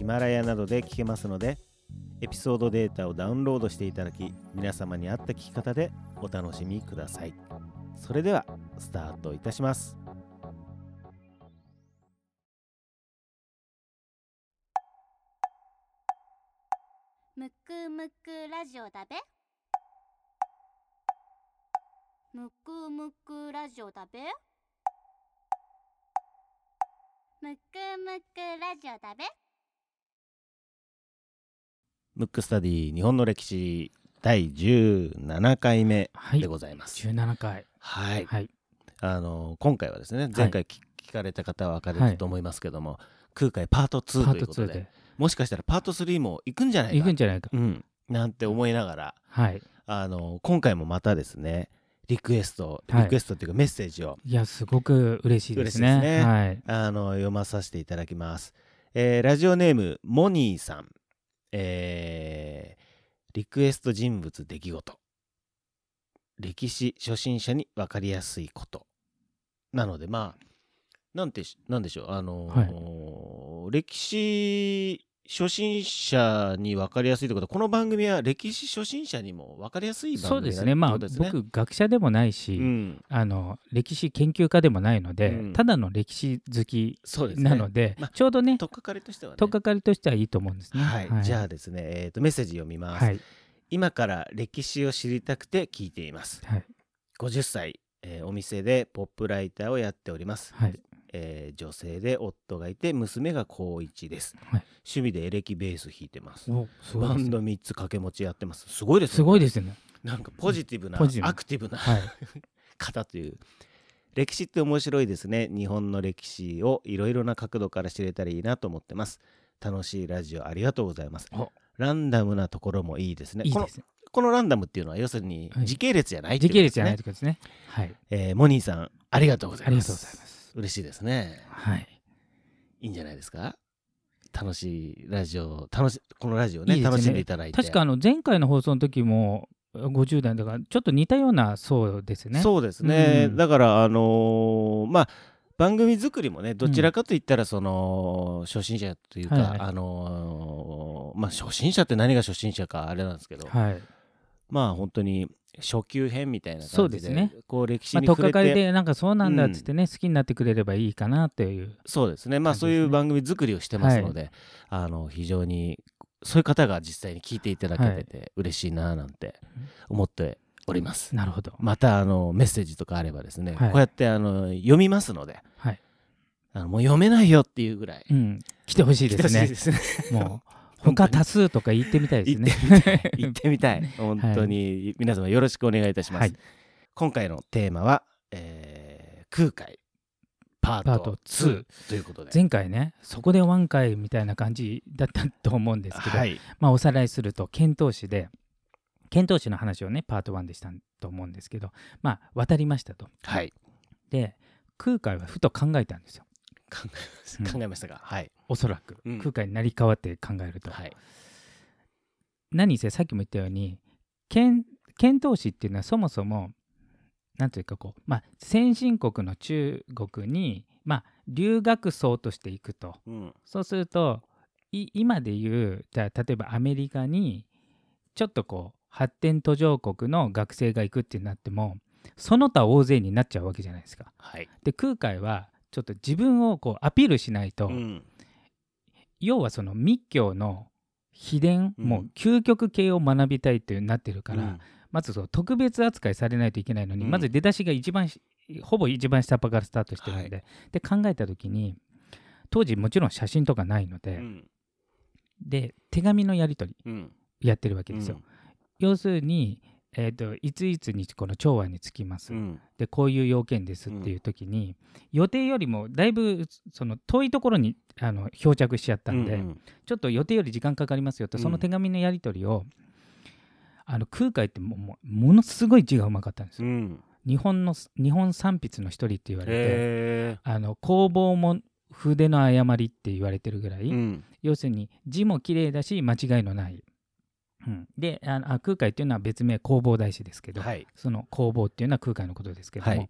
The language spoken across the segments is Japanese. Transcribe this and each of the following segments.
ヒマラヤなどで聞けますのでエピソードデータをダウンロードしていただき皆様に合った聞き方でお楽しみください。それではスタートいたします。むくむくラジオだべ。むくむくラジオだべ。むくむくラジオだべ。ムックスタディ日本の歴史第17回目はい。でございます。17回。はい、はい。あの今回はですね前回聞,、聞かれた方は分かれると思いますけども、空海パート2パート2ということでで。もしかしたらパート3も行くんじゃないか行くんじゃないか。うん、なんて思いながらはい。あの今回もままですねリクエストはい。リクエストっていうかメッセージを、いやすごく嬉しいですね。ね。はい。あの読まさせていただきます、えーラジオネームモニーさん、えーリクエスト人物出来事。歴史初心者に分かりやすいこと。なのでまあなんてしなんでしょう。あのー歴史初心者に分かりやすいということはこの番組は歴史初心者にも分かりやすい番組そうですね。まあ僕学者でもないし、うん、あの歴史研究家でもないので、うん。ただの歴史好きなのでまあちょうどねとっかかりとしてはね。とっかかりとしてはいいと思うんですね。はい、じゃあですね、えーとメッセージ読みます、はい。今から歴史を知りたくて聞いています。はい。50歳、えーお店でポップライターをやっております、はいえー女性で夫がいて娘が高一です、はい。趣味でエレキベース弾いてます。バンド3つ掛け持ちやってます。すごいですね。すごいですね。なんかポジティブなポジティブアクティブなはい。方という。歴史って面白いですね。日本の歴史をいろいろな角度から知れたらいいなと思ってます。楽しいラジオありがとうございます。お。ランダムなところもいいですね。このいいですね。このランダムっていうのは要するにはい。時系列じゃないってい時系列じゃないってことですね。はい。えーモニーさんありがとうございます。ありがとうございます嬉しいですね。はい。いいんじゃないですか？楽しいラジオ楽しこのラジオねいいね。楽しんでいただいて。確かあの前回の放送の時も50代だからちょっと似たような層ですね。そうですね、うん。だからあのーまあ番組作りもねどちらかといったらその初心者というか、はいはい。あのーまあ初心者って何が初心者かあれなんですけど、はいまあ本当に初級編みたいなそう感じでですね。こう歴史に触れて、かかりでなんかそうなんだっつってね、好きになってくれればいいかなという。そうですね。まあそういう番組作りをしてますので、あの非常にそういう方が実際に聞いていただけてて嬉しいななんて思っております。なるほど。またあのメッセージとかあればですね、はい。こうやってあの読みますのではい、あのもう読めないよっていうぐらいうん、来てほしいですね。来てほしいですね。もう他多数とか言ってみたいですね。行ってみたい。本当に皆様よろしくお願いいたします、はい。今回のテーマは、えー空海パートパート2 2ということで。前回ねそこでワン回みたいな感じだったと思うんですけど、はい。まあ、おさらいすると遣唐使で遣唐使の話をねパート1でしたと思うんですけどまあ渡りましたと。はい。で空海はふと考えたんですよ考え考えましたが、はい。おそらく、うん。空海になり変わって考えると、はい。何せさっきも言ったように遣遣唐使っていうのはそもそもなんというかこう、まあ、先進国の中国に、まあ、留学僧として行くと。うん。そうするとい今でいうじゃあ例えばアメリカにちょっとこう発展途上国の学生が行くってなってもその他大勢になっちゃうわけじゃないですか。はい。で空海はちょっと自分をこうアピールしないと、うん。要はその密教の秘伝、うん。もう究極系を学びたいっていうなってるから、うん。まずその特別扱いされないといけないのに、うん。まず出だしが一番しほぼ一番下っ端からスタートしてるので、で考えた時に当時もちろん写真とかないので、うん。で手紙のやり取りうん。やってるわけですよ。うん。要するにえー、といついつにこの長安に着きます、うん。でこういう要件ですっていう時に、予定よりもだいぶその遠いところにあの漂着しちゃったんで、うんちょっと予定より時間かかりますよと、うん。その手紙のやり取りをあの空海ってもうものすごい字がうまかったんです。よ。うん。日本の日本三筆の一人って言われてへあの工房も筆の誤りって言われてるぐらい、要するに字も綺麗だし間違いのない、うん、であのあ空海っていうのは別名弘法大師ですけど、はい。その弘法っていうのは空海のことですけども、はい。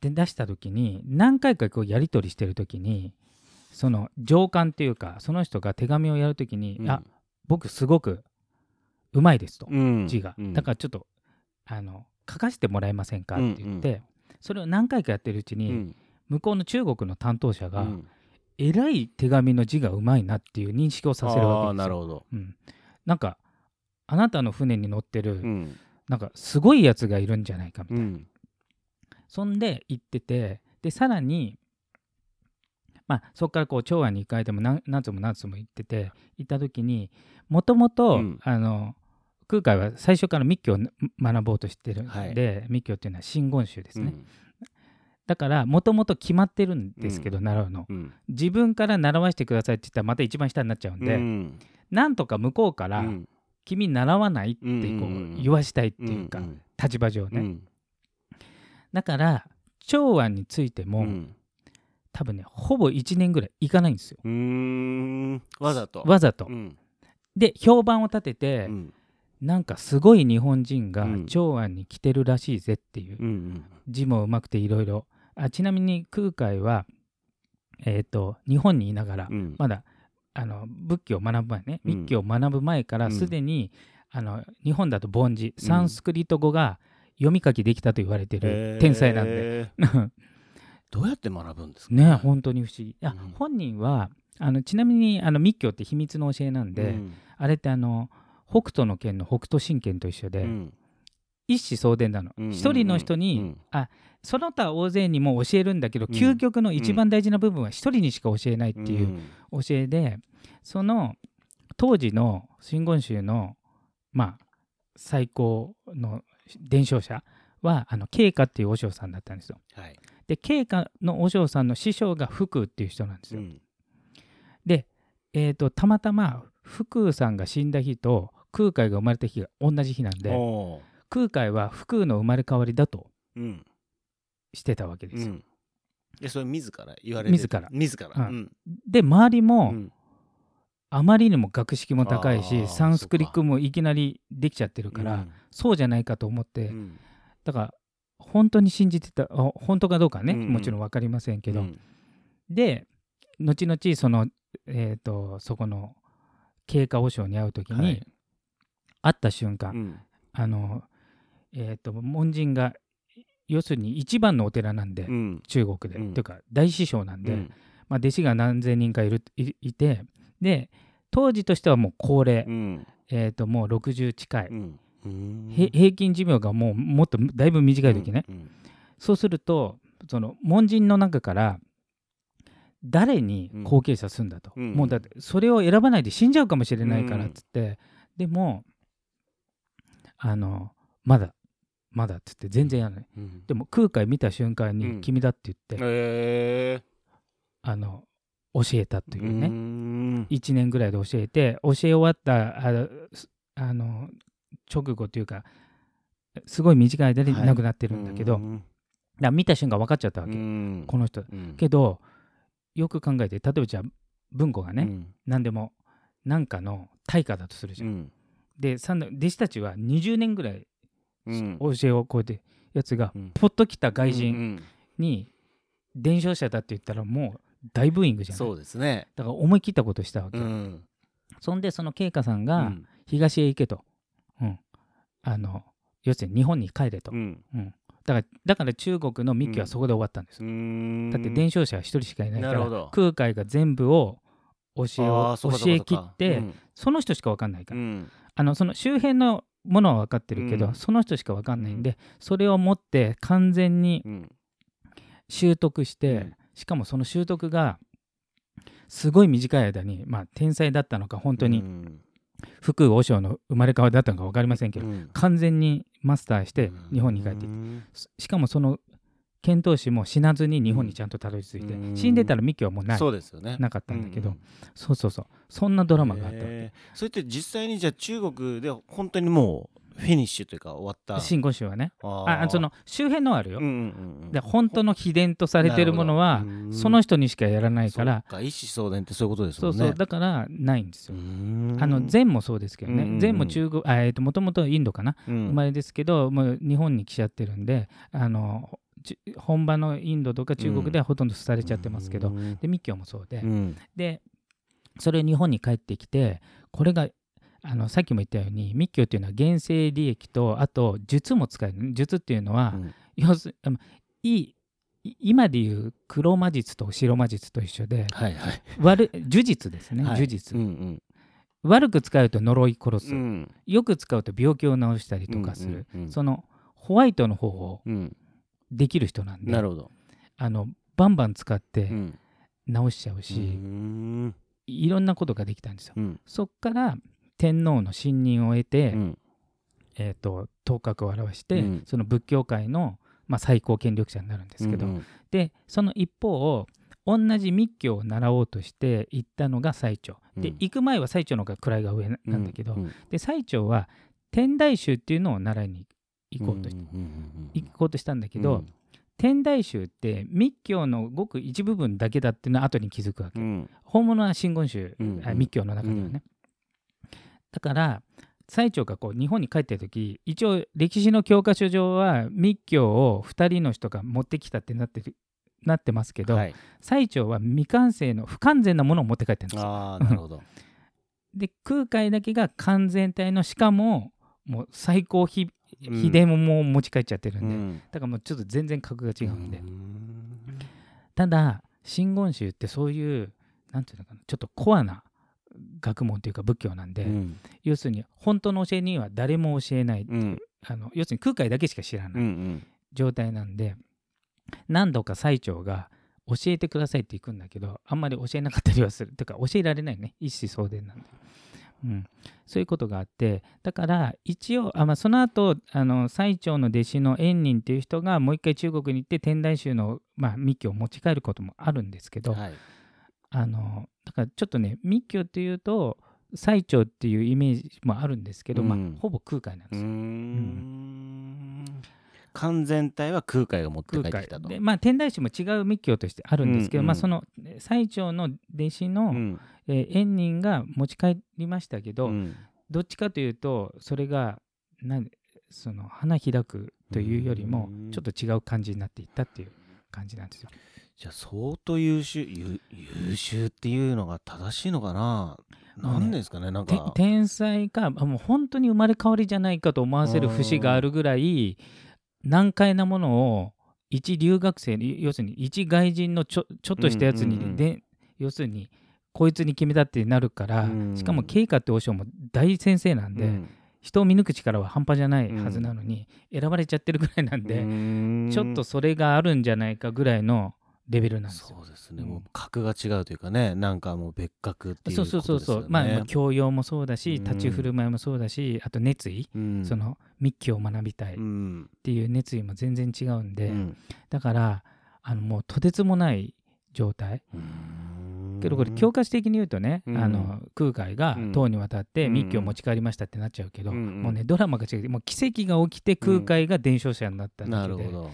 で出した時に何回かこうやり取りしてる時にその上官っていうかその人が手紙をやる時に「うん。あ僕すごくうまいです」と、うん。字が、うん。だからちょっとあの書かせてもらえませんかって言って、それを何回かやってるうちに、うん。向こうの中国の担当者が、うん。えらい手紙の字がうまいなっていう認識をさせるわあけですよ。ーなるほど。うん、なんかあなたの船に乗ってる、うん。なんかすごいやつがいるんじゃないかみたいな、うん。そんで行っててでさらにまあそこからこう長安に行かれても何何つも何つも行ってて行った時にもともと空海は最初から密教を学ぼうとしてるんで、はい。密教っていうのは真言宗ですね、うん。だからもともと決まってるんですけど、習うの。うん。自分から習わせてくださいって言ったらまた一番下になっちゃうんで、うんなんとか向こうからうん。君習わないってこう言わしたいっていうか、ん立場上ね、うん。だから長安についても、うん。多分ねほぼ1年ぐらい行かないんですよ。わざと。わざと、うん。で評判を立てて、うん。なんかすごい日本人がうん。長安に来てるらしいぜっていう、うん字もうまくていろいろあちなみに空海はえっ、と日本にいながら、うん。まだあの仏教を学ぶ前ねうん。密教を学ぶ前からうん。すでに、あの日本だと梵字サンスクリット語が読み書きできたと言われてる天才なんで。どうやって学ぶんですか？ね本当に不思議。いや、うん。本人はあのちなみにあの密教って秘密の教えなんで、うん。あれってあの北斗の拳の北斗神拳と一緒で、うん一子相伝なの。一、人の人に、うん。あその他大勢にも教えるんだけど、うん。究極の一番大事な部分は一人にしか教えないっていう教えで、その当時の真言宗のまあ最高の伝承者はあの慶華っていう和尚さんだったんですよ。はい。で慶華の和尚さんの師匠が福っていう人なんですよ。うん。で、えー、とたまたま福さんが死んだ日と空海が生まれた日が同じ日なんで空海は福の生まれ変わりだとうん。してたわけですよ。うん。でそれ自ら言われて自ら。自ら。うん。うん。で周りも、うん。あまりにも学識も高いあしーサンスクリックもいきなりできちゃってるから、そうじゃないかと思って、うん。だから本当に信じてたあ本当かどうかね、うんうん。もちろん分かりませんけど、うん。で後々その、えー、とそこの経過和尚に会う時に、はい。会った瞬間、うん。あのえっ、と門人が要するに一番のお寺なんで、うん。中国で、うん。というか大師匠なんで、うん。まあ、弟子が何千人かいるいいてで当時としてはもう高齢、うん。えー、ともう60近い、平均寿命がもうもっとだいぶ短い時ね、うん。そうするとその門人の中から誰に後継者するんだと、うん。もうだってそれを選ばないで死んじゃうかもしれないからっつって、でもあのまだまだっつって全然やらない。うん。でも空海見た瞬間にうん。君だって言って、へあの教えたとーいうね、うん。1年ぐらいで教えて教え終わったあの直後というかすごい短い間にはい。亡くなってるんだけど、うん。だ見た瞬間分かっちゃったわけ、うん。この人。うん。けどよく考えて例えばじゃあ文庫がね、うん。何でも何かの対価だとするじゃん、うん。で弟子たちは20年ぐらいうん教えを超えてやつが、うん。ポッと来た外う人ん。に伝承者だって言ったらもう大ブーイングじゃんそうですね。だから思い切ったことしたわけ、うん。そんでその慶華さんが、うん。東へ行けと、うん、あの要するに日本に帰れと、うん。だからだから中国の密教はそこで終わったんですよ、うん。だって伝承者は一人しかいないから空海が全部を教えあを教え切って、その人しか分かんないから、あのその周辺のものは分かってるけど、うん。その人しか分かんないんで、それを持って完全にうん。習得して、うん。しかもその習得がすごい短い間に、まあ、天才だったのか本当にうん。福和尚の生まれ変わりだったのか分かりませんけど、うん。完全にマスターして日本に帰ってきて。うんしかもその遣唐使も死なずに日本にちゃんとたどり着いて、うん。死んでたらミキはもうない。そうですよね。なかったんだけど、うん。うんそうそうそう。そんなドラマがあったわけ。それって実際にじゃあ中国で本当にもうフィニッシュというか終わった。真言宗はね。あその周辺のはあるよ、うんうんうんうん。で本当の秘伝とされてるものはその人にしかやらないから。か一子相伝ってそういうことですそうもんね。そうだからないんですよ、ああの禅もそうですけどね、うんうんうん。禅も中国あえーともともとインドかな、生まれれですけどもう日本に来ちゃってるんであのち本場のインドとか中国ではほとんど廃れちゃってますけど、で密教もそうで、うん。でそれ日本に帰ってきてこれがあのさっきも言ったように密教っていうのは原生利益とあと術も使える。術っていうのは、うん。要するあのいいい今でいう黒魔術と白魔術と一緒ではいはい。悪呪術ですね、はい。呪術、うん悪く使うと呪い殺す、うん。うんよく使うと病気を治したりとかする、うんうんうん。そのホワイトの方をうんできる人なんでなるほど。あのバンバン使ってうん。治しちゃうし、うん。いろんなことができたんですよ。うん。そっから天皇の信任を得て、うん。えー、と頭角を現して、うん。その仏教界の、まあ、最高権力者になるんですけど、うんでその一方同じ密教を習おうとして行ったのが最澄。でうん。行く前は最澄の方が位が上ななんだけど、うん。で最澄は天台宗っていうのを習いに行こうとし行こうとしたんだけど、うん。天台宗って密教のごく一部分だけだっていうのは後に気づくわけ、うん。本物は真言宗、うんあ密教の中ではね、だから最澄がこう日本に帰ってる時一応歴史の教科書上は密教を2人の人が持ってきたってなってるなってますけど、はい。最澄は未完成の不完全なものを持って帰ってるんです。よ。ああなるほど。で空海だけが完全体のしかももう最高秘うん秘伝ももう持ち帰っちゃってるんで、うん。だからもうちょっと全然格が違うんで、ん。ただ真言宗ってそういうなんていうのかなちょっとコアな学問というか仏教なんで、うん。要するに本当の教えには誰も教えない、うん。あの要するに空海だけしか知らうなんいうん状態なんで、何度か最澄が教えてくださいって行くんだけどあんまり教えなかったりはする。というか教えられないね。一子相伝なんで、うん、そういうことがあってだから一応あ、まあ、その後あの最澄の弟子の円仁っていう人がもう一回中国に行って天台宗の、まあ、密教を持ち帰ることもあるんですけど、はい。あのだからちょっとね密教っていうと最澄っていうイメージもあるんですけど、まあうん、ほぼ空海なんですよ。ん完全体は空海が持って帰ってきたと。でまあ天台宗も違う密教としてあるんですけど、うんうん。まあ、そのえ最澄の弟子の、うん。えー円仁が持ち帰りましたけど、うん。どっちかというとそれがなんその花開くというよりもうん。ちょっと違う感じになっていったっていう感じなんですよ。じゃあ相当優秀優優秀っていうのが正しいのかな？もうねなんですかねなんてか天才かあもう本当に生まれ変わりじゃないかと思わせる節があるぐらい難解なものを一留学生に要するに一外人のちょちょっとしたやつに、うんうんうんで要するにこいつに決めたってなるから、うん。しかも慶華って和尚も大先生なんで、うん。人を見抜く力は半端じゃないはずなのに、選ばれちゃってるぐらいなんで、うん。ちょっとそれがあるんじゃないかぐらいのレベルなんですよ。そうですね、うん。もう格が違うというかねなんかもう別格っていうそうことですよね。そうそうそう、まあ、まあ教養もそうだしうん。立ち振る舞いもそうだしあと熱意、うん。その密教を学びたいっうん。ていう熱意も全然違うんで、うん。だからあのもうとてつもない状態。うん。けどこれ教科書的に言うとね、うん。あの空海がうん。唐に渡ってうん。密教を持ち帰りましたってなっちゃうけど、うん。もうねドラマが違ってもう奇跡が起きて空海が伝承者になっただけで、なるほど。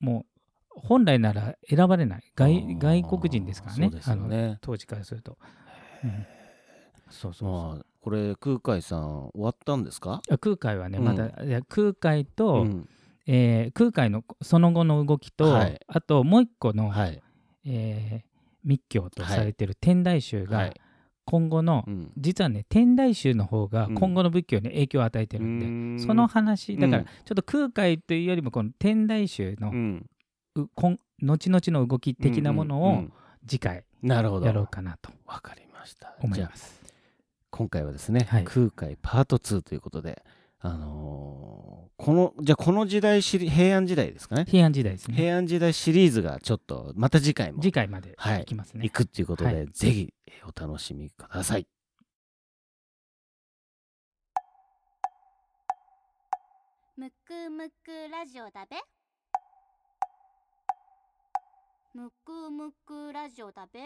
もう本来なら選ばれない外外国人ですからね。ね。あの当時からすると、うんそうそうそう、まあこれ空海さん終わったんですか？あ空海はね、うん。まだ空海と、うん。えー空海のその後の動きと、はい。あともう一個の、はい。えー密教とされてる天台宗がはい。今後の、うん。実はね天台宗の方がうん。今後の仏教に影響を与えてるんで、うん。その話だからうん。ちょっと空海というよりもこの天台宗の後々の動き的なものを次回やろうかなとわかりました。思います。今回はですね、はい、空海パート2ということであのー、このじゃあこの時代平安時代ですかね？平安時代ですね。平安時代シリーズがちょっとまた次回も次回までいきますね、はい、いくっていうことで、はい、ぜひお楽しみください。むくむくラジオだべ。むくむくラジオだべ？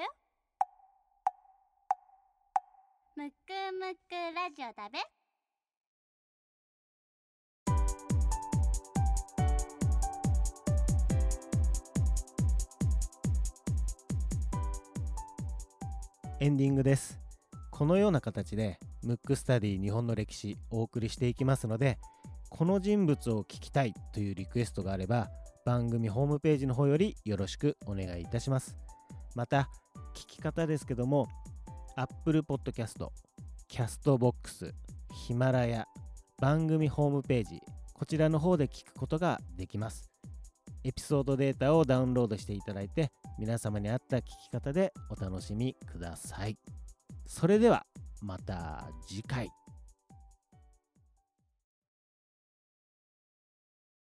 むくむくラジオだべ？エンディングです。このような形でムックスタディ日本の歴史お送りしていきますのでこの人物を聞きたいというリクエストがあれば番組ホームページの方よりよろしくお願いいたします。また聞き方ですけども Apple Podcast、Castbox、ヒマラヤ、番組ホームページこちらの方で聞くことができます。エピソードデータをダウンロードしていただいて皆様に合った聞き方でお楽しみください。それではまた次回。